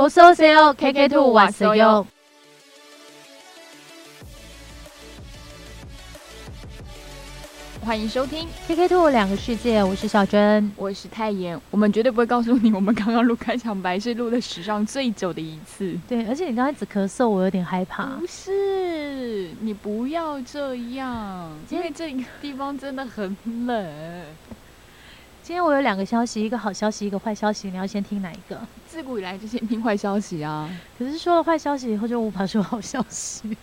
哦，so s KK two 瓦斯用。欢迎收听 KK two 两个世界，我是小珍，我是泰妍。我们绝对不会告诉你，我们刚刚录开场白是录了史上最久的一次。对，而且你刚才只咳嗽，我有点害怕。不是，你不要这样，因为这个地方真的很冷。今天我有两个消息，一个好消息，一个坏消息，你要先听哪一个？自古以来就先听坏消息啊。可是说了坏消息以后，就无法说好消息。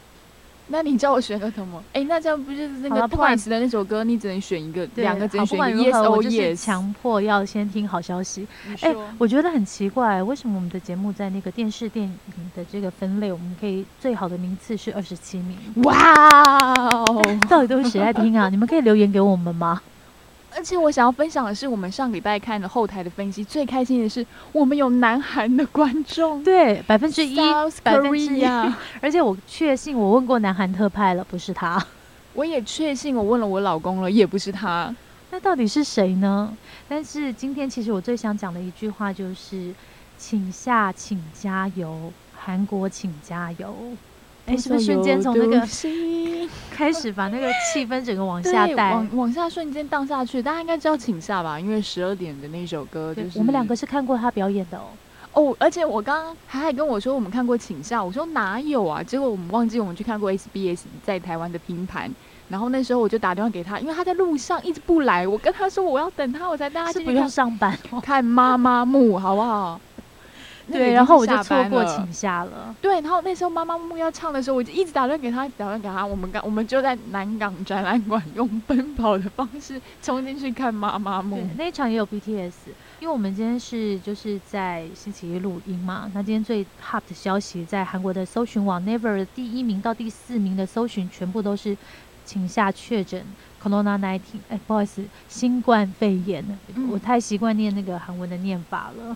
那你叫我选个什么？哎、那这样不就是那个不管 Twice 的那首歌，你只能选一个，对两个只好能选一个不管如 Yes 何，我 Yes。强迫要先听好消息。你哎、说我觉得很奇怪，为什么我们的节目在那个电视电影的这个分类，我们可以最好的名次是二十七名？哇哦！到底都是谁在听啊？你们可以留言给我们吗？而且我想要分享的是，我们上礼拜看的后台的分析，最开心的是我们有南韩的观众，对，百分之一百分之一。而且我确信我问过南韩特派了，不是他。我也确信，我问了我老公了，也不是他。那到底是谁呢？但是今天其实我最想讲的一句话就是，请下，请加油，韩国请加油。哎、是不是瞬间从那个 开始把那个气氛整个往下对带？往往下瞬间荡下去？大家应该知道请下吧？因为十二点的那首歌就是我们两个是看过他表演的哦。哦，而且我刚刚还还跟我说我们看过请下，我说哪有啊？结果我们忘记我们去看过 SBS 在台湾的拼盘。然后那时候我就打电话给他，因为他在路上一直不来。我跟他说我要等他，我才带他是不用上班哦。看妈妈木，好不好？对，然后我就错过请下了。对，然后那时候妈妈木要唱的时候，我就一直打算给他，打算给他。我们刚我们就在南港展览馆用奔跑的方式冲进去看妈妈木对。，那一场也有 BTS，因为我们今天是就是在星期一录音嘛。那今天最 hot 的消息，在韩国的搜寻网 Never 第一名到第四名的搜寻，全部都是请下确诊 Corona nineteen，哎，不好意思，新冠肺炎。嗯我太习惯念那个韩文的念法了。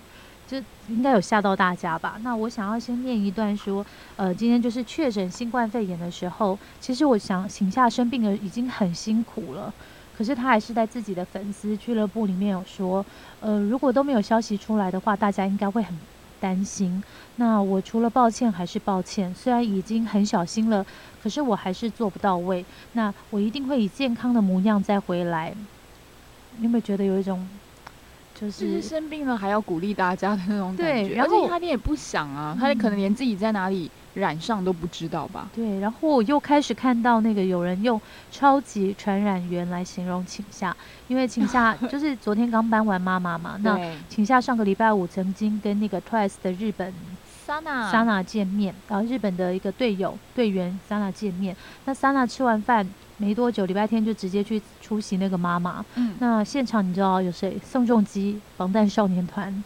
就应该有吓到大家吧？那我想要先念一段说，呃，今天就是确诊新冠肺炎的时候，其实我想请下生病的已经很辛苦了，可是他还是在自己的粉丝俱乐部里面有说，呃，如果都没有消息出来的话，大家应该会很担心。那我除了抱歉还是抱歉，虽然已经很小心了，可是我还是做不到位。那我一定会以健康的模样再回来。你有没有觉得有一种，就就是是生病了还要鼓励大家的那种感觉，对然后而且他也不想啊，他可能连自己在哪里染上都不知道吧？对，然后我又开始看到那个有人用超级传染源来形容请夏，因为请夏 就是昨天刚搬完妈妈嘛，那对请夏上个礼拜五曾经跟那个 Twice 的日本，Sana 莎娜见面，然后日本的一个队友队员莎娜见面，那莎娜吃完饭没多久，礼拜天就直接去出席那个妈妈，嗯，那现场你知道有谁？宋仲基、防弹少年团，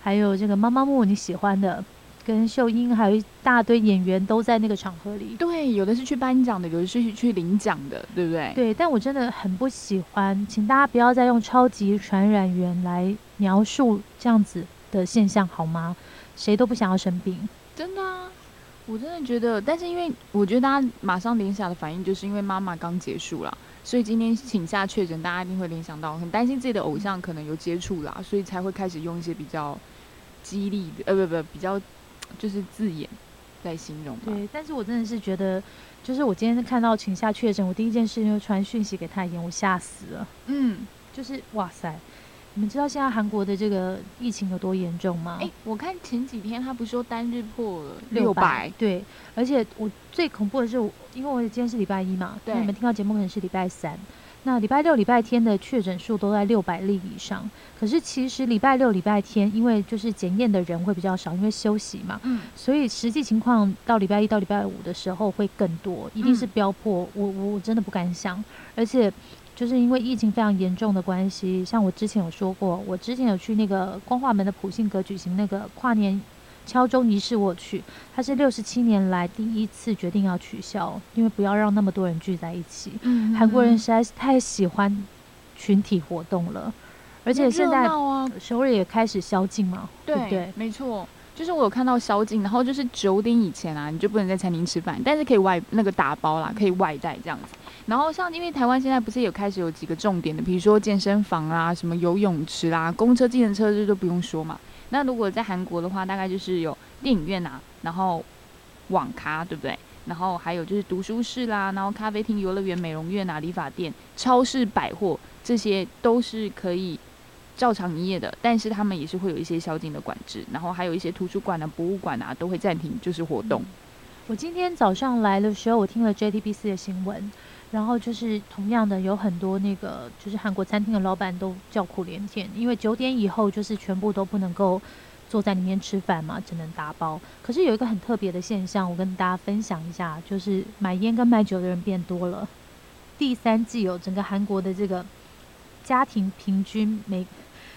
还有这个妈妈木你喜欢的，跟秀英，还有一大堆演员都在那个场合里。对，有的是去颁奖的，有的是去去领奖的，对不对？对，但我真的很不喜欢，请大家不要再用超级传染源来描述这样子的现象好吗？谁都不想要生病。真的啊，我真的觉得，但是因为我觉得大家马上联想的反应，就是因为妈妈刚结束了，所以今天请下确诊，大家一定会联想到，很担心自己的偶像可能有接触啦，所以才会开始用一些比较激励的，呃，不不，比较就是字眼来形容吧。对，但是我真的是觉得，就是我今天看到请下确诊，我第一件事情就传讯息给太妍，我吓死了。嗯，就是哇塞，你们知道现在韩国的这个疫情有多严重吗？哎、我看前几天他不是说单日破了六六百，对，而且我最恐怖的是我，因为我今天是礼拜一嘛，那对你们听到节目可能是礼拜三，那礼拜六、礼拜天的确诊数都在六百例以上。可是其实礼拜六、礼拜天，因为就是检验的人会比较少，因为休息嘛，嗯，所以实际情况到礼拜一到礼拜五的时候会更多，一定是嗯飙破。我我我真的不敢想，而且。就是因为疫情非常严重的关系，像我之前有说过，我之前有去那个光化门的普信阁举行那个跨年敲钟仪式，我去，它是六十七年来第一次决定要取消，因为不要让那么多人聚在一起。嗯韩国人实在是太喜欢群体活动了，而且现在啊，首尔也开始宵禁嘛，对不对？没错。就是我有看到宵禁，然后就是九点以前啊，你就不能在餐厅吃饭，但是可以外那个打包啦，可以外带这样子。然后像因为台湾现在不是有开始有几个重点的，比如说健身房啊、什么游泳池啦、公车、计程车这都不用说嘛。那如果在韩国的话，大概就是有电影院啊，然后网咖，对不对？然后还有就是读书室啦，然后咖啡厅、游乐园、美容院啊、理发店、超市、百货，这些都是可以照常营业的，但是他们也是会有一些宵禁的管制，然后还有一些图书馆啊、博物馆啊都会暂停就是活动。我今天早上来的时候，我听了 JTBC 的新闻，然后就是同样的有很多那个就是韩国餐厅的老板都叫苦连天，因为九点以后就是全部都不能够坐在里面吃饭嘛，只能打包。可是有一个很特别的现象，我跟大家分享一下，就是买烟跟买酒的人变多了。第三季有整个韩国的这个家庭平均每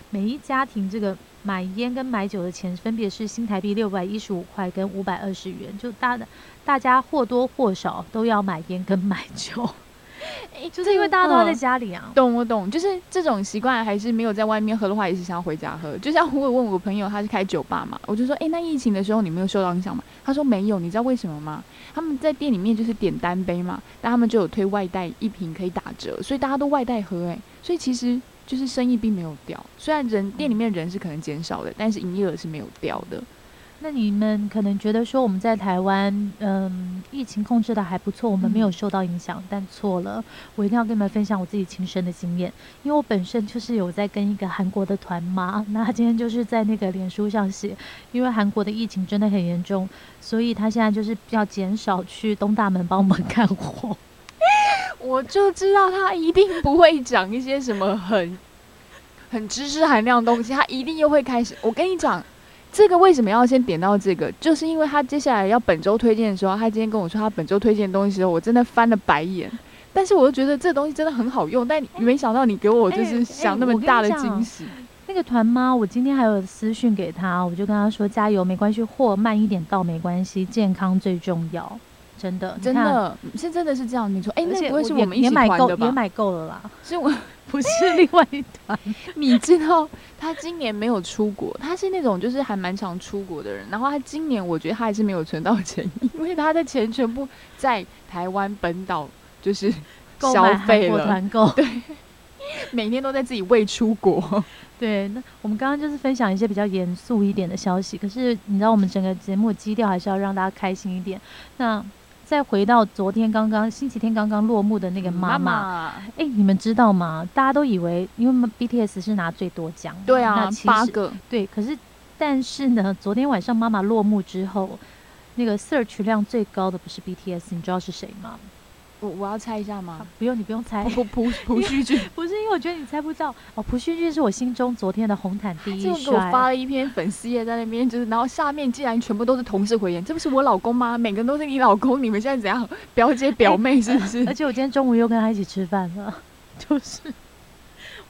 每一家庭这个。买烟跟买酒的钱分别是新台币六百一十五块跟五百二十元，就大的大家或多或少都要买烟跟买酒，就是因为大家都在家里啊。懂我懂，就是这种习惯还是没有在外面喝的话，也是想要回家喝。就像我有问我朋友，他是开酒吧嘛，我就说，哎，那疫情的时候你没有受到影响吗？他说没有，你知道为什么吗？他们在店里面就是点单杯嘛，但他们就有推外带一瓶可以打折，所以大家都外带喝，哎，所以其实。就是生意并没有掉，虽然人店里面人是可能减少的，但是营业额是没有掉的。那你们可能觉得说我们在台湾，嗯，疫情控制的还不错，我们没有受到影响，但错了。我一定要跟你们分享我自己亲身的经验，因为我本身就是有在跟一个韩国的团妈，那他今天就是在那个脸书上写，因为韩国的疫情真的很严重，所以他现在就是要减少去东大门帮我们 干活。我就知道他一定不会讲一些什么很很知识含量的东西，他一定又会开始。我跟你讲，这个为什么要先点到这个，就是因为他接下来要本周推荐的时候，他今天跟我说他本周推荐的东西的时候，我真的翻了白眼。但是我又觉得这东西真的很好用，但没想到你给我就是想那么大的惊喜。那个团妈，我今天还有私讯给他，我就跟他说加油，没关系，货慢一点到没关系，健康最重要。真的，真的是真的是这样。你说，哎，那不会是我们一起团的吧？也买够了啦，是我不是另外一团。你知道，他今年没有出国，他是那种就是还蛮常出国的人。然后他今年，我觉得他还是没有存到钱，因为他的钱全部在台湾本岛就是 消费了团购，对，每天都在自己未出国。对，那我们刚刚就是分享一些比较严肃一点的消息，可是你知道，我们整个节目基调还是要让大家开心一点。那再回到昨天刚刚星期天刚刚落幕的那个妈妈，哎，你们知道吗？大家都以为因为 BTS 是拿最多奖，对啊，八个，对。可是但是呢，昨天晚上妈妈落幕之后，那个 search 量最高的不是 BTS，你知道是谁吗？我我要猜一下吗？不用，你不用猜。朴朴朴叙俊，不是因为我觉得你猜不到哦。朴叙俊是我心中昨天的红毯第一帅。就给我发了一篇粉丝页在那边，就是然后下面竟然全部都是同事回言，这不是我老公吗？每个人都是你老公，你们现在怎样？表姐表妹是不是？而且我今天中午又跟他一起吃饭了，就是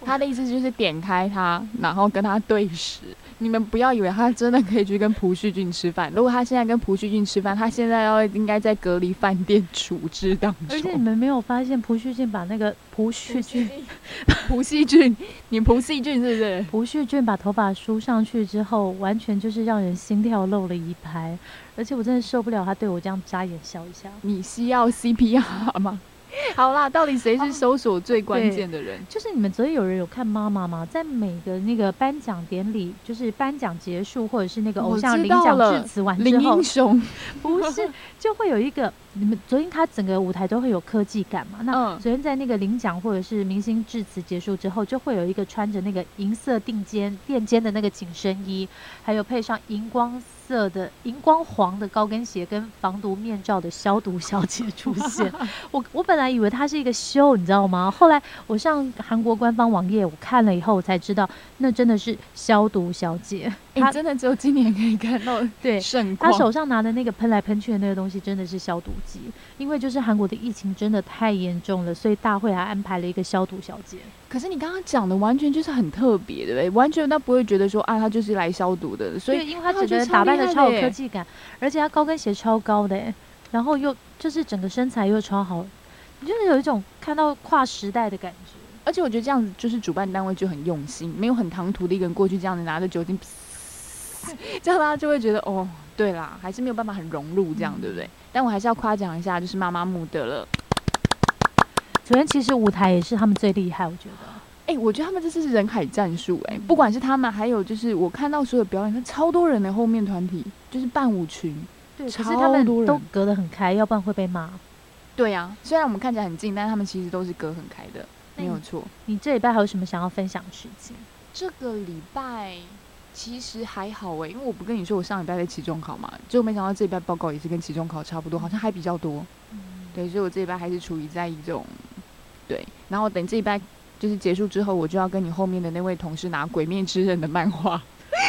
他的意思就是点开他，然后跟他对视。你们不要以为他真的可以去跟朴叙俊吃饭。如果他现在跟朴叙俊吃饭，他现在要应该在隔离饭店处置当中。而且你们没有发现朴叙俊把那个朴叙俊，朴叙俊，你朴叙俊是不是？朴叙俊把头发梳上去之后，完全就是让人心跳漏了一拍。而且我真的受不了他对我这样眨眼笑一下。你需要 CPR 吗？好啦，到底谁是搜索最关键的人？就是你们昨天有人有看妈妈吗？在每个那个颁奖典礼，就是颁奖结束，或者是那个偶像领奖致辞完之后，林英雄不是 就会有一个。你们昨天他整个舞台都会有科技感嘛？那昨天在那个领奖或者是明星致辞结束之后，就会有一个穿着那个银色定肩垫肩的那个紧身衣，还有配上荧光色的荧光黄的高跟鞋跟防毒面罩的消毒小姐出现。我我本来以为她是一个秀，你知道吗？后来我上韩国官方网页我看了以后，我才知道那真的是消毒小姐。他真的只有今年可以看到对圣他手上拿的那个喷来喷去的那个东西真的是消毒剂，因为就是韩国的疫情真的太严重了，所以大会还安排了一个消毒小姐。可是你刚刚讲的完全就是很特别对不对，完全他不会觉得说啊，他就是来消毒的，所以因为他只觉得打扮的超有科技感，而且他高跟鞋超高的，然后又就是整个身材又超好，你就是有一种看到跨时代的感觉。而且我觉得这样子就是主办单位就很用心，没有很唐突的一个人过去这样子拿着酒精。这样大家就会觉得哦，对啦，还是没有办法很融入这样，对不对？但我还是要夸奖一下，就是妈妈木的了。昨天其实舞台也是他们最厉害，我觉得。哎、我觉得他们这次是人海战术，哎，不管是他们，还有就是我看到所有表演，超多人的后面团体就是伴舞群。对，可是超他们多人都隔得很开，要不然会被骂。对呀、虽然我们看起来很近，但是他们其实都是隔很开的，没有错。你这礼拜还有什么想要分享的事情？这个礼拜其实还好哎、因为我不跟你说我上礼拜在期中考嘛，结果没想到这礼拜报告也是跟期中考差不多，好像还比较多。嗯，对，所以我这礼拜还是处于在一种对，然后等这礼拜就是结束之后，我就要跟你后面的那位同事拿《鬼灭之刃》的漫画。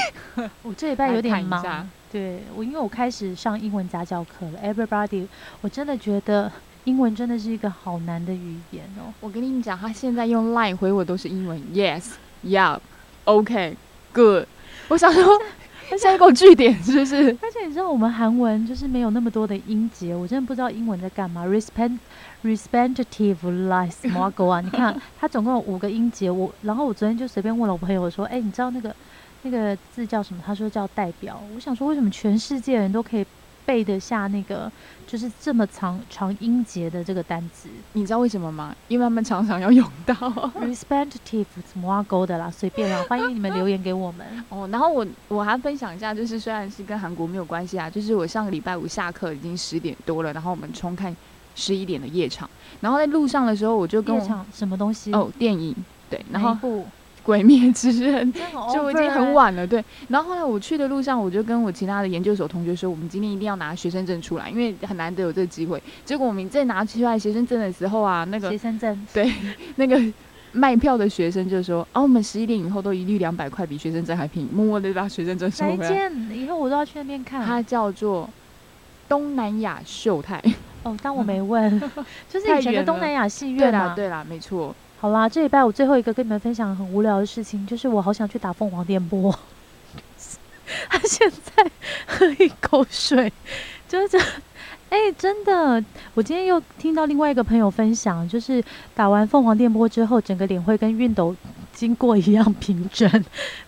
我这礼拜有点忙 对我，因为我开始上英文家教课了。Everybody，我真的觉得英文真的是一个好难的语言哦。我跟你们讲，他现在用 Line 回我都是英文，Yes, Yeah, OK, Good。我想说，他现在给我句点是不是？而且你知道我们韩文就是没有那么多的音节，我真的不知道英文在干嘛。Respect, respective lies 什么狗啊？你看它总共有五个音节，我然后我昨天就随便问了我朋友说，哎，你知道那个那个字叫什么？他说叫代表。我想说，为什么全世界人都可以背得下那个就是这么长长音节的这个单词你知道为什么吗？因为他们常常要用到。？respective 什么狗的啦，随便啦，欢迎你们留言给我们。哦，然后我我还分享一下，就是虽然是跟韩国没有关系啊，就是我上个礼拜五下课已经十点多了，然后我们冲看十一点的夜场，然后在路上的时候我就跟我夜场什么东西？哦电影对，然后《鬼灭之刃 》就已经很欸。晚了，对。然后后来我去的路上，我就跟我其他的研究所同学说，我们今天一定要拿学生证出来，因为很难得有这个机会。结果我们在拿出来学生证的时候啊，那个学生证 对那个卖票的学生就说：“哦，我们十一点以后都一律两百块，比学生证还便宜。”默默的把学生证收回来。间？以后我都要去那边看。它叫做东南亚秀泰。哦，当我没问，就是以前的东南亚戏院嘛。啦对啦，没错。好啦，这礼拜我最后一个跟你们分享很无聊的事情，就是我好想去打凤凰电波。他现在喝一口水，就是这，哎、真的，我今天又听到另外一个朋友分享，就是打完凤凰电波之后，整个脸会跟熨斗经过一样平整。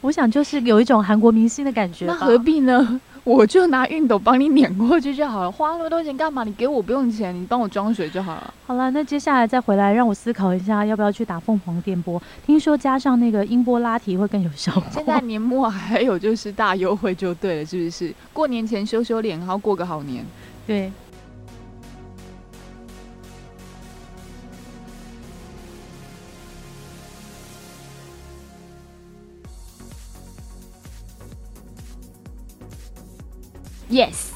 我想就是有一种韩国明星的感觉。那何必呢？我就拿熨斗帮你碾过去就好了，花那么多钱干嘛？你给我不用钱，你帮我装水就好了。好了，那接下来再回来，让我思考一下，要不要去打凤凰电波？听说加上那个音波拉提会更有效果。现在年末还有就是大优惠就对了，是不是？过年前修修脸，然后过个好年。对，Yes，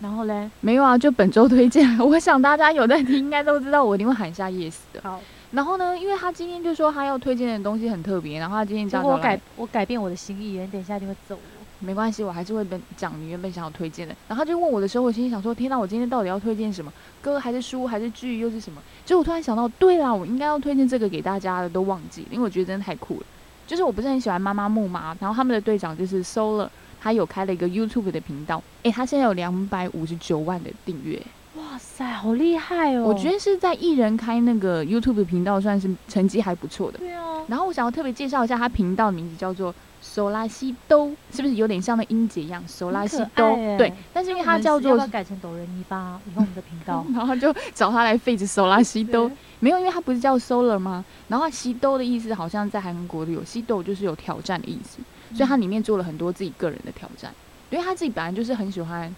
然后嘞，没有啊，就本周推荐。我想大家有在听，应该都知道我一定会喊一下 Yes 的。好，然后呢，因为他今天就说他要推荐的东西很特别，然后他今天结果我改我改变我的心意，你等一下就会揍我。没关系，我还是会本讲你原本想要推荐的。然后他就问我的时候，我心里想说：天哪，我今天到底要推荐什么？歌还是书还是剧又是什么？结果我突然想到，对啦，我应该要推荐这个给大家的，都忘记了，因为我觉得真的太酷了。就是我不是很喜欢妈妈木嘛，然后他们的队长就是 Solar，他有开了一个 YouTube 的频道，诶，他现在有两百五十九万的订阅，哇塞，好厉害哦！我觉得是在艺人开那个 YouTube 频道算是成绩还不错的。对啊，然后我想要特别介绍一下他频道的名字叫做索拉西兜，是不是有点像那音节一样？索拉西兜对。但是因为他叫要做不要改成抖人泥巴？以后我们的频道 然后就找他来废止索拉西兜，没有，因为他不是叫 Solar 吗？然后西兜的意思好像在韩国的有西兜就是有挑战的意思，所以他里面做了很多自己个人的挑战，因为他自己本来就是很喜欢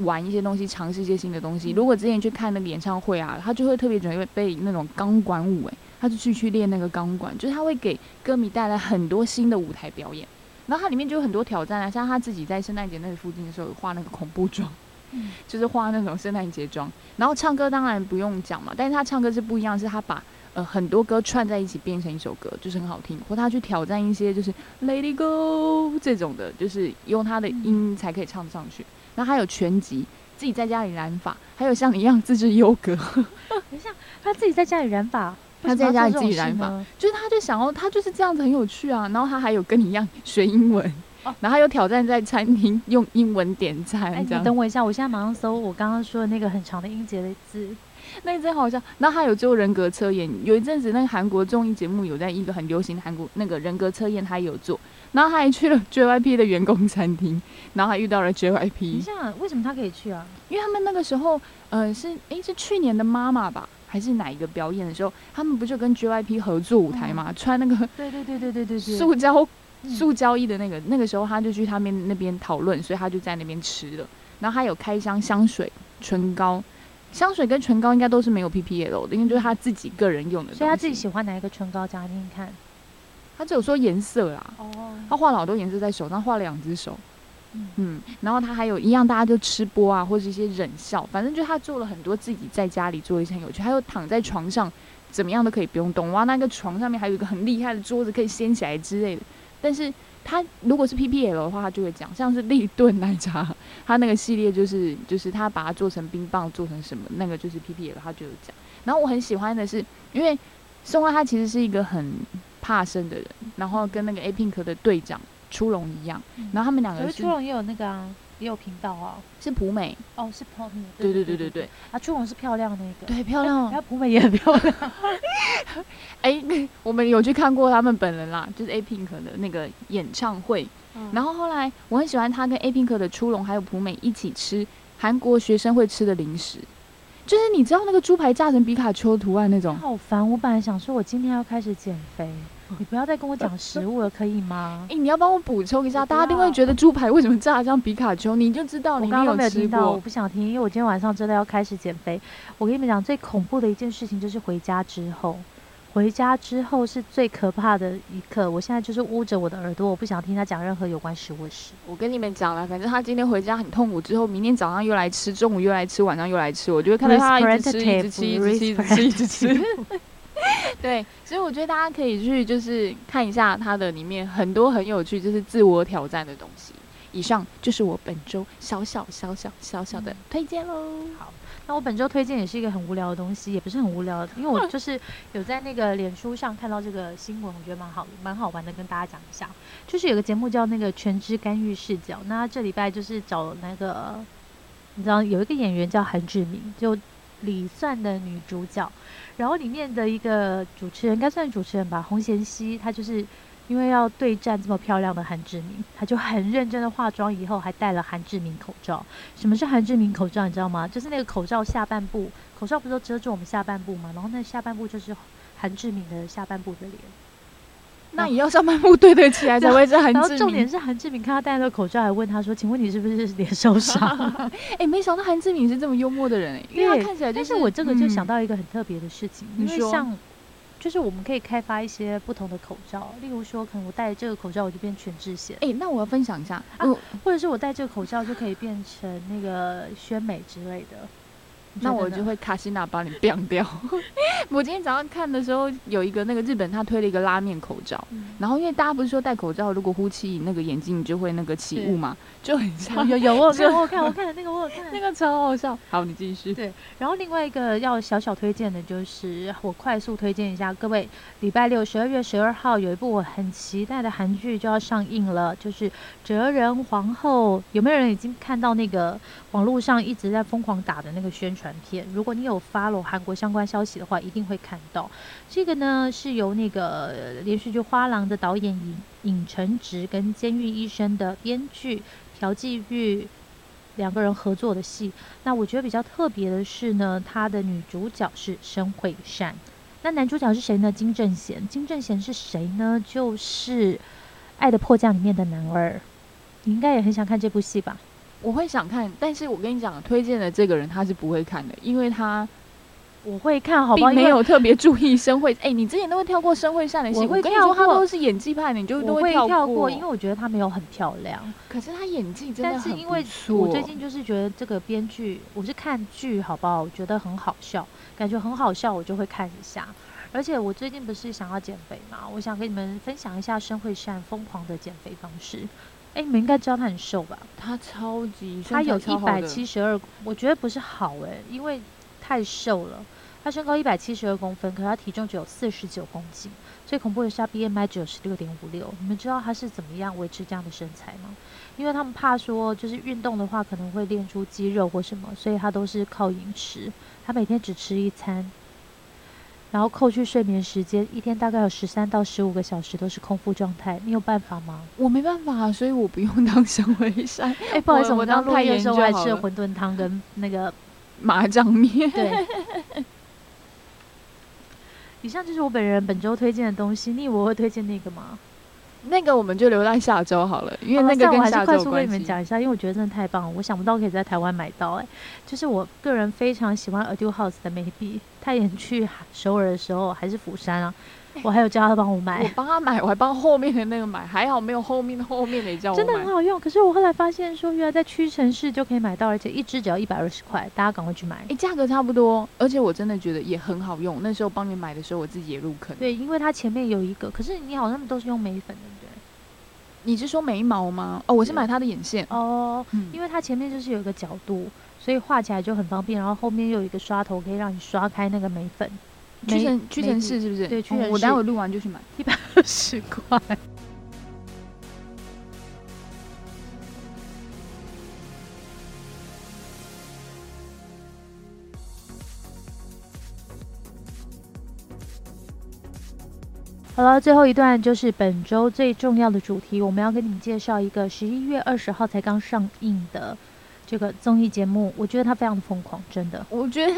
玩一些东西，尝试一些新的东西。如果之前去看那个演唱会啊，他就会特别准备背那种钢管舞，诶，他就去去练那个钢管，就是他会给歌迷带来很多新的舞台表演。然后它里面就有很多挑战啊，像他自己在圣诞节那里附近的时候有画那个恐怖妆，嗯 就是画那种圣诞节妆。然后唱歌当然不用讲嘛，但是他唱歌是不一样，是他把呃很多歌串在一起变成一首歌，就是很好听。或他去挑战一些就是 It Go 这种的，就是用他的音才可以唱得上去。然后还有全集，自己在家里染发，还有像你一样自制优格，等一下，他自己在家里染发，他在家里自己染发，就是他就想要他就是这样子很有趣啊。然后他还有跟你一样学英文。哦然后还有挑战在餐厅用英文点餐，哎，你等我一下，我现在马上搜我刚刚说的那个很长的音节的字。那真好笑。然后还有做人格测验，有一阵子那个韩国综艺节目有在一个很流行的韩国那个人格测验，他也有做。然后他还去了 JYP 的员工餐厅，然后还遇到了等一 JYP，下，为什么他可以去啊？因为他们那个时候呃是诶是去年的妈妈吧，还是哪一个表演的时候，他们不就跟 JYP 合作舞台嘛，穿那个对对对对对对对，塑胶嗯塑胶衣的那个，那个时候他就去他们那边讨论，所以他就在那边吃了。然后他有开箱香水、唇膏，香水跟唇膏应该都是没有 PPL 的，因为就是他自己个人用的。所以他自己喜欢哪一个唇膏讲听听看。他只有说颜色啦，哦，他画了好多颜色在手上，画了两只手。嗯嗯，然后他还有一样，大家就吃播啊，或者一些忍笑，反正就他做了很多自己在家里做一些很有趣，还有躺在床上怎么样都可以不用动，哇，那个床上面还有一个很厉害的桌子可以掀起来之类的。但是他如果是 PPL 的话，他就会讲，像是立顿奶茶，他那个系列就是就是他把它做成冰棒，做成什么，那个就是 PPL，他就有讲。然后我很喜欢的是，因为宋爱他其实是一个很怕生的人，然后跟那个 A Pink 的队长初龙一样，然后他们两个初龙也有那个啊，也有频道啊。是普美，哦，是普美。对对对对对对，啊，初龙是漂亮那个。对，漂亮然。后普美也很漂亮。哎、我们有去看过他们本人啦，就是 A Pink 的那个演唱会。然后后后来我很喜欢他跟 A Pink 的初龙还有普美一起吃韩国学生会吃的零食，就是你知道那个猪排炸成皮卡丘图案那种。好烦，我本来想说我今天要开始减肥，你不要再跟我讲食物了，可以吗哎、？你要帮我补充一下，大家一定会觉得猪排为什么炸得像皮卡丘，你就知道我刚刚没有听到，我。不想听，因为我今天晚上真的要开始减肥。我跟你们讲，最恐怖的一件事情就是回家之后，回家之后是最可怕的一刻。我现在就是捂着我的耳朵，我不想听他讲任何有关食物的事。我跟你们讲了，反正他今天回家很痛苦，之后明天早上又来吃，中午又来吃，晚上又来吃，我就会看到他一直吃，一直吃，一直吃，一直吃，一直吃。对，所以我觉得大家可以去就是看一下它的里面很多很有趣，就是自我挑战的东西。以上就是我本周小小小小小小的推荐喽。好那我本周推荐也是一个很无聊的东西，也不是很无聊，因为我就是有在那个脸书上看到这个新闻，我觉得蛮好蛮好玩的，跟大家讲一下。就是有个节目叫那个《全知干预视角》，那这礼拜就是找那个，你知道有一个演员叫韩志明，就李算的女主角，然后里面的一个主持人，应该算主持人吧，洪贤熙，她就是。因为要对战这么漂亮的韩志明，她就很认真的化妆，以后还戴了韩志明口罩。什么是韩志明口罩？你知道吗？就是那个口罩下半部，口罩不是都遮住我们下半部吗？然后那下半部就是韩志明的下半部的脸。那也要上半部对得起来 才会是韩然后。重点是韩志明看他戴那个口罩，还问他说：“请问你是不是脸受伤 哎、没想到韩志明是这么幽默的人哎、？”因为他看起来就但是我这个就想嗯到一个很特别的事情，因为像就是我们可以开发一些不同的口罩，例如说，可能我戴这个口罩我就变全智贤，哎、那我要分享一下，啊或者是我戴这个口罩就可以变成那个宣美之类的。那我就会卡西娜把你 biang 掉。我今天早上看的时候，有一个那个日本他推了一个拉面口罩，嗯然后因为大家不是说戴口罩如果呼气那个眼睛你就会那个起雾嘛，就很像有有有，我有看，我有看，我看那个我有看那个超好笑。好，你继续。对，然后另外一个要小小推荐的就是，我快速推荐一下各位，礼拜六十二月十二号有一部我很期待的韩剧就要上映了，就是《哲人皇后》。有没有人已经看到那个网络上一直在疯狂打的那个宣传片？如果你有 follow 韩国相关消息的话，一定会看到。这个呢是由那个连续剧《花郎》的导演尹尹成植跟《监狱医生》的编剧朴继玉两个人合作的戏。那我觉得比较特别的是呢，他的女主角是申惠善，那男主角是谁呢？金正贤。金正贤是谁呢？就是《爱的迫降》里面的男二。你应该也很想看这部戏吧？我会想看，但是我跟你讲，推荐的这个人他是不会看的，因为他我会看，好不好？并没有特别注意申惠。哎、你之前都会跳过申惠善的戏，我会跟你说跳过他都是演技派的，你就都会跳跳过，因为我觉得他没有很漂亮。可是他演技真的但是因为我最近就是觉得这个编剧，我是看剧好不好？我觉得很好笑，感觉很好笑，我就会看一下。而且我最近不是想要减肥嘛，我想跟你们分享一下申惠善疯狂的减肥方式。哎，你们应该知道他很瘦吧？他超级，他有一百七十二，我觉得不是好哎、因为太瘦了。他身高一百七十二公分，可是她体重只有四十九公斤。最恐怖的是他 BMI 只有十六点五六。你们知道他是怎么样维持这样的身材吗？因为他们怕说，就是运动的话可能会练出肌肉或什么，所以他都是靠饮食。他每天只吃一餐，然后扣去睡眠时间，一天大概有十三到十五个小时都是空腹状态。你有办法吗？我没办法，所以我不用当香维山哎、不好意思，我刚刚录太的时候我还吃了馄饨汤跟那个麻酱面。对。以上就是我本人本周推荐的东西，你以为我会推荐那个吗？那个我们就留在下周好了，因为那个还是快速跟你们。讲一下，因为我觉得真的太棒了，我想不到可以在台湾买到、哎，就是我个人非常喜欢 Adu House 的眉笔，他演去首尔的时候还是釜山啊，我还有叫他帮我买我买，帮他买，我还帮后面的那个买，还好没有后面的后面的也叫我真的很好用。可是我后来发现说，原来在屈臣氏就可以买到，而且一支只要一百二十块，大家赶快去买。哎，价格差不多，而且我真的觉得也很好用。那时候帮你买的时候，我自己也入坑。对，因为它前面有一个，可是你好像都是用眉粉，对不对？你是说眉毛吗？哦，我是买它的眼线。哦，嗯，因为它前面就是有一个角度，所以画起来就很方便，然后后面又有一个刷头，可以让你刷开那个眉粉。屈臣屈臣氏是不是？对屈臣氏哦我待会录完就去买。一百二十块。好了，最后一段就是本周最重要的主题，我们要跟你们介绍一个十一月二十号才刚上映的这个综艺节目，我觉得它非常的疯狂，真的。我觉得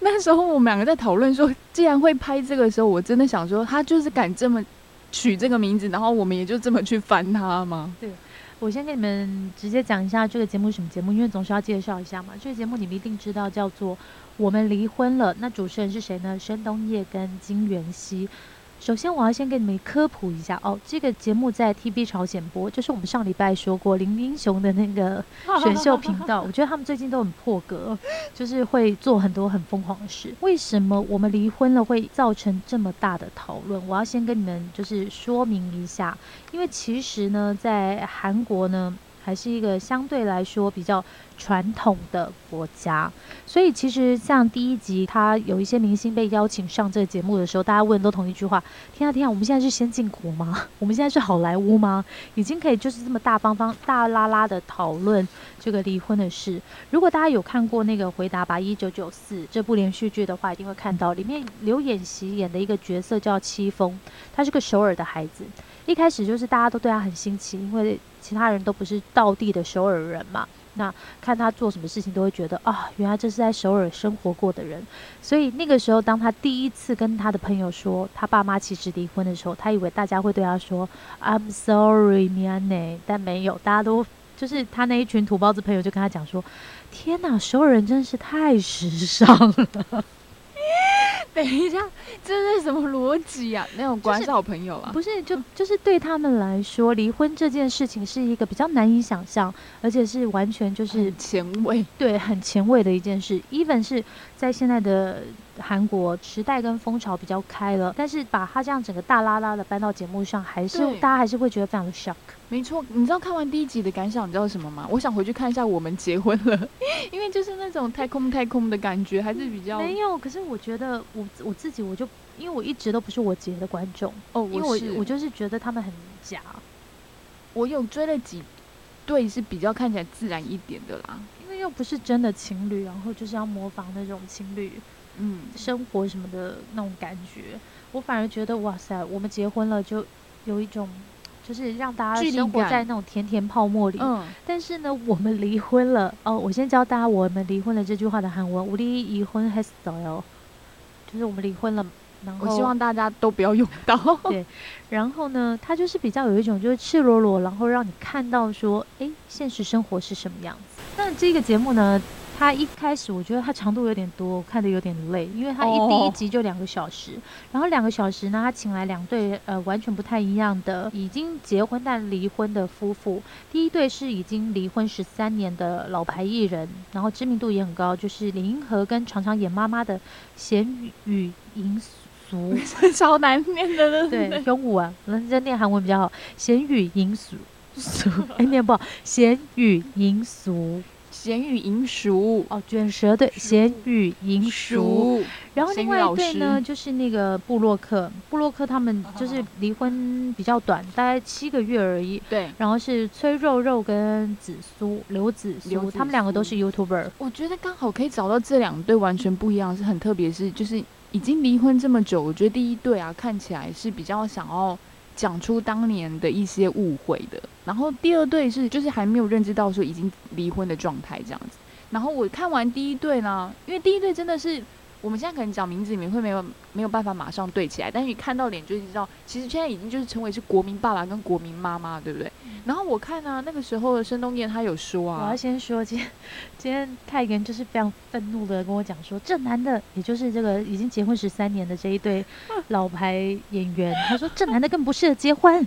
那时候我们两个在讨论说，既然会拍这个的时候，我真的想说，他就是敢这么取这个名字，然后我们也就这么去翻它吗？对我先给你们直接讲一下这个节目什么节目，因为总是要介绍一下嘛。这个节目你们一定知道，叫做《我们离婚了》。那主持人是谁呢？申东烨跟金元熙。首先，我要先给你们科普一下哦，这个节目在 TB 朝鲜播，就是我们上礼拜说过林英雄的那个 选秀频道。我觉得他们最近都很破格，就是会做很多很疯狂的事。为什么我们离婚了会造成这么大的讨论？我要先跟你们就是说明一下，因为其实呢，在韩国呢，还是一个相对来说比较传统的国家，所以其实像第一集，他有一些明星被邀请上这个节目的时候，大家问都同一句话：天啊天啊，我们现在是先进国吗？我们现在是好莱坞吗？已经可以就是这么大方方、大拉拉的讨论这个离婚的事。如果大家有看过那个《回答吧一九九四》这部连续剧的话，一定会看到里面刘演熙演的一个角色叫戚风，他是个首尔的孩子。一开始就是大家都对他很新奇，因为其他人都不是道地的首尔人嘛。那看他做什么事情，都会觉得啊，原来这是在首尔生活过的人。所以那个时候，当他第一次跟他的朋友说他爸妈其实离婚的时候，他以为大家会对他说 "I'm sorry, m i a n 但没有，大家都就是他那一群土包子朋友就跟他讲说：“天哪，首尔人真是太时尚了。” 等一下，这是什么逻辑啊？那种果然就是是好朋友啊！不是，就就是对他们来说，离婚这件事情是一个比较难以想象，而且是完全就是很前卫，对很前卫的一件事。even 是在现在的韩国时代跟风潮比较开了，但是把它这样整个大拉拉的搬到节目上，还是大家还是会觉得非常的 shock。没错。你知道看完第一集的感想，你知道什么吗？我想回去看一下《我们结婚了》，因为就是那种太空太空的感觉，还是比较没有，可是我觉得我我自己我就因为我一直都不是我姐的观众，哦，因为我是我就是觉得他们很假，我有追了几对是比较看起来自然一点的啦。因为又不是真的情侣，然后就是要模仿那种情侣。嗯，生活什么的那种感觉，我反而觉得哇塞，我们结婚了就有一种，就是让大家距离生活感在那种甜甜泡沫里。嗯，但是呢，我们离婚了哦。我先教大家我们离婚了这句话的韩文，우리离婚했어요，就是我们离婚了。然后我希望大家都不要用到。对然后呢，它就是比较有一种就是赤裸裸，然后让你看到说，诶，现实生活是什么样子。那这个节目呢， 它一开始我觉得它长度有点多，我看的有点累，因为它一、哦第一集就两个小时，然后两个小时呢，他请来两对呃完全不太一样的已经结婚但离婚的夫妇。第一对是已经离婚十三年的老牌艺人，然后知名度也很高，就是林银河跟常常演妈妈的贤宇银俗。超难念的，对，胸武啊，人家念韩文比较好。咸语银俗俗，哎，念不好。咸语银俗咸鱼银熟，哦，卷舌对，咸鱼银俗。熟，然后另外一对呢，就是那个布洛克，布洛克他们就是离婚比较短，大概七个月而已。对。然后是崔肉肉跟紫苏刘紫苏，他们两个都是 YouTuber。我觉得刚好可以找到这两对完全不一样，是很特别，是就是已经离婚这么久，我觉得第一对啊看起来是比较想要讲出当年的一些误会的，然后第二对是就是还没有认知到说已经离婚的状态这样子。然后我看完第一对呢，因为第一对真的是我们现在可能讲名字，里面会没有没有办法马上对起来，但是你看到脸就知道，其实现在已经就是成为是国民爸爸跟国民妈妈，对不对？然后我看呢，那个时候的申东燕他有说啊我啊要，先说，今天今天泰妍就是非常愤怒的跟我讲说，这男的，也就是这个已经结婚十三年的这一对老牌演员，他说这男的更不适合结婚，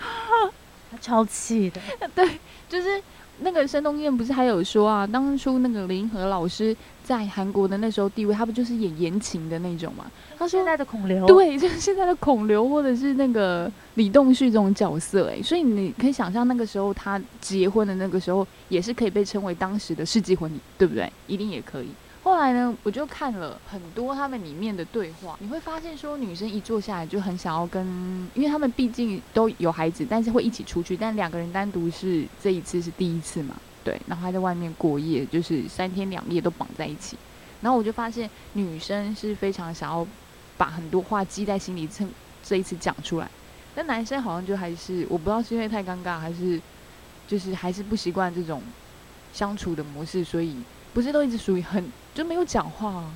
他超气的。对就是那个申东燕不是还有说啊，当初那个林和老师在韩国的那时候地位，他不就是演言情的那种嘛？他说现在的孔刘，对，就是现在的孔刘或者是那个李栋旭这种角色、哎，所以你可以想象那个时候他结婚的那个时候，也是可以被称为当时的世纪婚礼，对不对？一定也可以。后来呢，我就看了很多他们里面的对话，你会发现说，女生一坐下来就很想要跟，因为他们毕竟都有孩子，但是会一起出去，但两个人单独是这一次是第一次嘛，对，然后还在外面过夜，就是三天两夜都绑在一起，然后我就发现女生是非常想要把很多话积在心里，趁这一次讲出来。但男生好像就还是我不知道是因为太尴尬，还是就是还是不习惯这种相处的模式，所以不是都一直属于很就没有讲话、啊。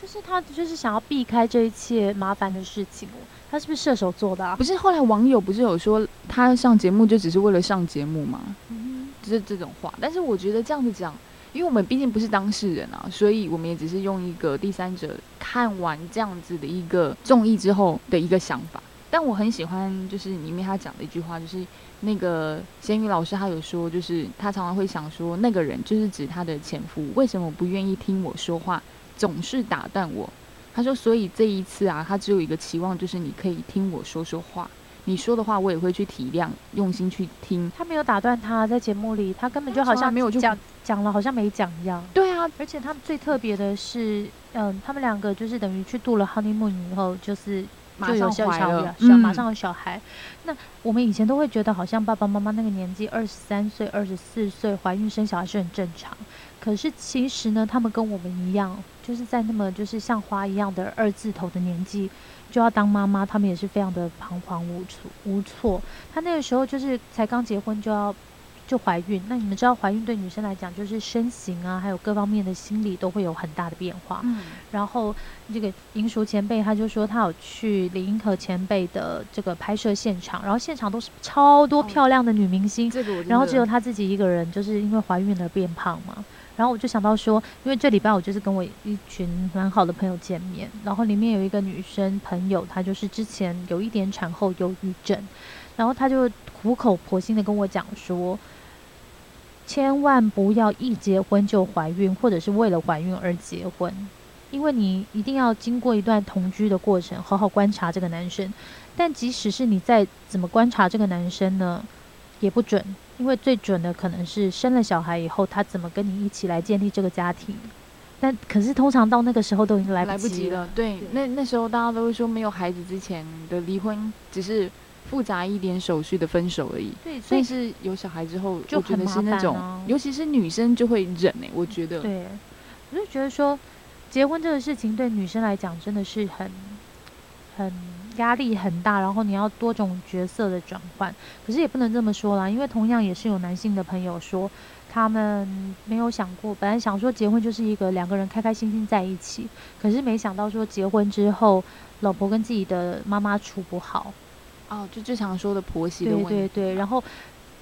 就是他就是想要避开这一切麻烦的事情哦。他是不是射手座的啊？不是后来网友不是有说他上节目就只是为了上节目吗？嗯就是这种话。但是我觉得这样子讲，因为我们毕竟不是当事人啊，所以我们也只是用一个第三者看完这样子的一个综艺之后的一个想法。但我很喜欢，就是里面他讲的一句话，就是那个咸鱼老师他有说，就是他常常会想说，那个人就是指他的前夫，为什么不愿意听我说话，总是打断我？他说，所以这一次啊，他只有一个期望，就是你可以听我说说话，你说的话我也会去体谅，用心去听。他没有打断他，在节目里，他根本就好像没有就讲讲了，好像没讲一样。对啊，而且他们最特别的是，嗯，他们两个就是等于去度了 honeymoon 以后，就是马上怀了小小小，嗯马上有小孩。那我们以前都会觉得，好像爸爸妈妈那个年纪，二十三岁、二十四岁怀孕生小孩是很正常。可是其实呢，他们跟我们一样，就是在那么就是像花一样的二字头的年纪，就要当妈妈，他们也是非常的彷徨无措无措。他那个时候就是才刚结婚就要就怀孕，那你们知道怀孕对女生来讲，就是身形啊，还有各方面的心理都会有很大的变化。嗯，然后这个银淑前辈他就说他有去李英河前辈的这个拍摄现场，然后现场都是超多哦漂亮的女明星，这个我然后只有他自己一个人，就是因为怀孕而变胖嘛。然后我就想到说，因为这礼拜我就是跟我一群蛮好的朋友见面，然后里面有一个女生朋友，她就是之前有一点产后忧郁症，然后她就苦口婆心的跟我讲说，千万不要一结婚就怀孕，或者是为了怀孕而结婚，因为你一定要经过一段同居的过程，好好观察这个男生。但即使是你再怎么观察这个男生呢，也不准，因为最准的可能是生了小孩以后，他怎么跟你一起来建立这个家庭。但可是通常到那个时候都已经来来不及及了。对，那那时候大家都会说，没有孩子之前的离婚只是复杂一点手续的分手而已。对，所但以是有小孩之后，就我觉得很麻是那种，尤其是女生就会忍哎、我觉得。对，我就觉得说，结婚这个事情对女生来讲真的是很很压力很大，然后你要多种角色的转换。可是也不能这么说啦，因为同样也是有男性的朋友说，他们没有想过，本来想说结婚就是一个两个人开开心心在一起，可是没想到说结婚之后，老婆跟自己的妈妈处不好。哦，就最常说的婆媳的问题。对对对，然后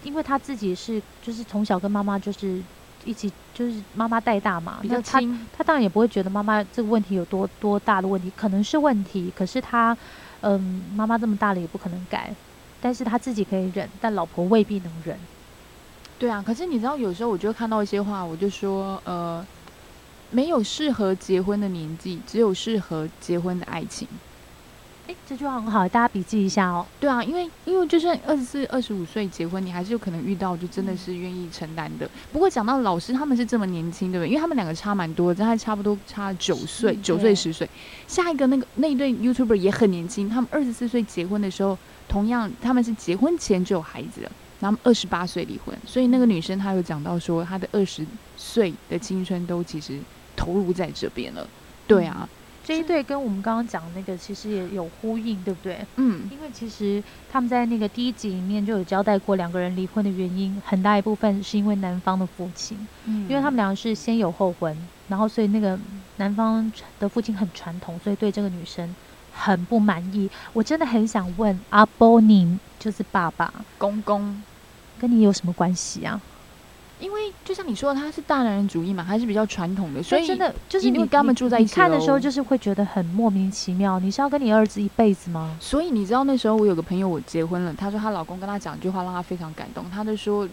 因为他自己是就是从小跟妈妈就是一起就是妈妈带大嘛，比较亲。他当然也不会觉得妈妈这个问题有多多大的问题，可能是问题，可是他嗯妈妈这么大了也不可能改，但是他自己可以忍，但老婆未必能忍。对啊，可是你知道，有时候我就会看到一些话，我就说，呃，没有适合结婚的年纪，只有适合结婚的爱情。诶，这句话很好，大家笔记一下哦。对啊，因为因为就算二十四、二十五岁结婚，你还是有可能遇到就真的是愿意承担的。不过讲到老师，他们是这么年轻，对不对？因为他们两个差蛮多的，但还差不多差九岁，九岁十岁。下一个那个那一对 YouTuber 也很年轻，他们二十四岁结婚的时候，同样他们是结婚前就有孩子了，然后二十八岁离婚。所以那个女生她有讲到说，她的二十岁的青春都其实投入在这边了。对啊，这一对跟我们刚刚讲的那个其实也有呼应，对不对？嗯，因为其实他们在那个第一集里面就有交代过，两个人离婚的原因很大一部分是因为男方的父亲，嗯因为他们两个是先有后婚，然后所以那个男方的父亲很传统，所以对这个女生很不满意。我真的很想问阿波尼，就是爸爸，公公，跟你有什么关系啊？因为就像你说的，他是大男人主义嘛，还是比较传统的，所以真的就是你跟他们住在一起看的时候，就是会觉得很莫名其妙。你是要跟你儿子一辈子吗？所以你知道那时候我有个朋友，我结婚了，她说她老公跟她讲一句话，让她非常感动。她就说，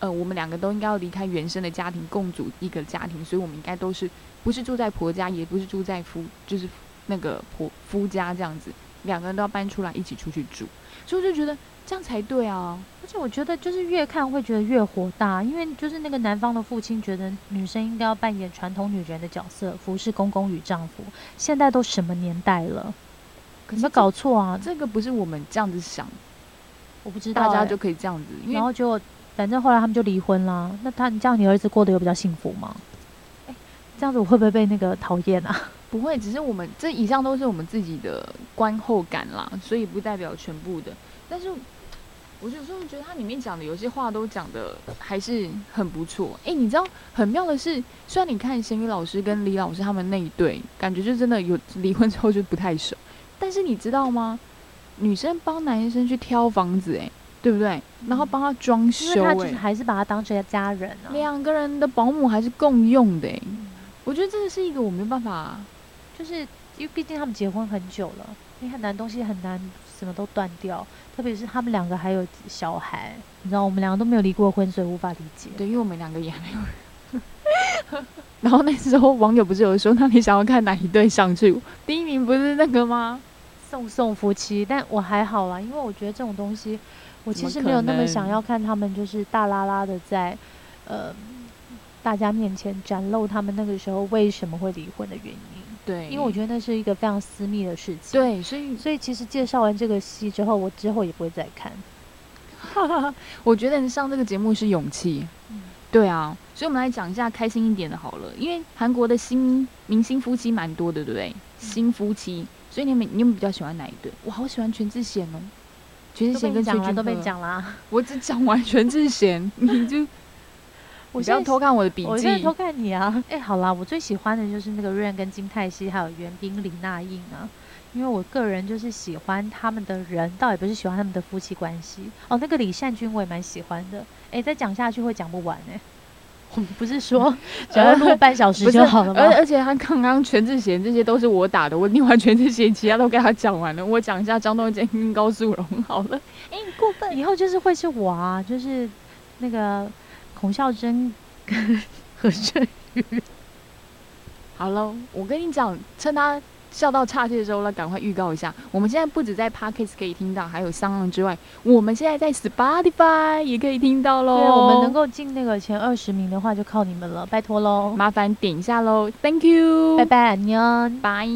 呃，我们两个都应该要离开原生的家庭，共组一个家庭，所以我们应该都是不是住在婆家，也不是住在夫，就是那个婆夫家这样子，两个人都要搬出来一起出去住。所以我就觉得这样才对啊。而且我觉得就是越看会觉得越火大，因为就是那个男方的父亲觉得女生应该要扮演传统女人的角色，服侍公公与丈夫。现在都什么年代了，有没有搞错啊？这个不是我们这样子想，我不知道、欸大家就可以这样子，然后就反正后来他们就离婚啦。那他你这样，你儿子过得有比较幸福吗？哎、这样子我会不会被那个讨厌啊？不会，只是我们这以上都是我们自己的观后感啦，所以不代表全部的。但是我有时候觉得它里面讲的有些话都讲的还是很不错。诶，你知道很妙的是，虽然你看咸鱼老师跟李老师他们那一对，感觉就真的有离婚之后就不太熟，但是你知道吗？女生帮男生去挑房子、哎，对不对？然后帮他装因为修、他就是，还是把他当成家人啊。两个人的保姆还是共用的、诶，我觉得这个是一个我没有办法。就是因为毕竟他们结婚很久了，你很难东西很难什么都断掉，特别是他们两个还有小孩，你知道我们两个都没有离过婚，所以无法理解。对，因为我们两个也还没有。然后那时候网友不是有说，那你想要看哪一对上去？第一名不是那个吗？送送夫妻，但我还好啦，因为我觉得这种东西，我其实没有那么想要看他们就是大拉拉的在呃大家面前展露他们那个时候为什么会离婚的原因，对，因为我觉得那是一个非常私密的事情。，对，所以所以其实介绍完这个戏之后，我之后也不会再看。我觉得上这个节目是勇气。嗯对啊，所以我们来讲一下开心一点的好了，因为韩国的新明星夫妻蛮多的，对不对？新夫妻，所以你们你们比较喜欢哪一对？我好喜欢全智贤哦，全智贤跟崔俊被你讲了，都被，讲啦。我只讲完全智贤，你就你不要我现在偷看我的笔记我现。在偷看你啊！哎、好啦，我最喜欢的就是那个 Rain 跟金泰熙还有袁冰、李娜印啊，因为我个人就是喜欢他们的人，倒也不是喜欢他们的夫妻关系。哦，那个李善均我也蛮喜欢的。哎、再讲下去会讲不完哎、我们不是说 只要录半小时就好了吗？而而且他刚刚全智贤这些都是我打的，我念完全智贤，其他都给他讲完了。我讲一下张东健跟高素荣好了。哎、你过分！以后就是会是我啊，就是那个孔孝真跟何振宇。好了，我跟你讲，趁他笑到岔气的时候，来赶快预告一下，我们现在不止在 Podcast 可以听到，还有商浪之外，我们现在在 Spotify 也可以听到喽。对，啊我们能够进那个前二十名的话，就靠你们了，拜托喽！麻烦点一下喽，Thank you，拜，拜，安妞。拜。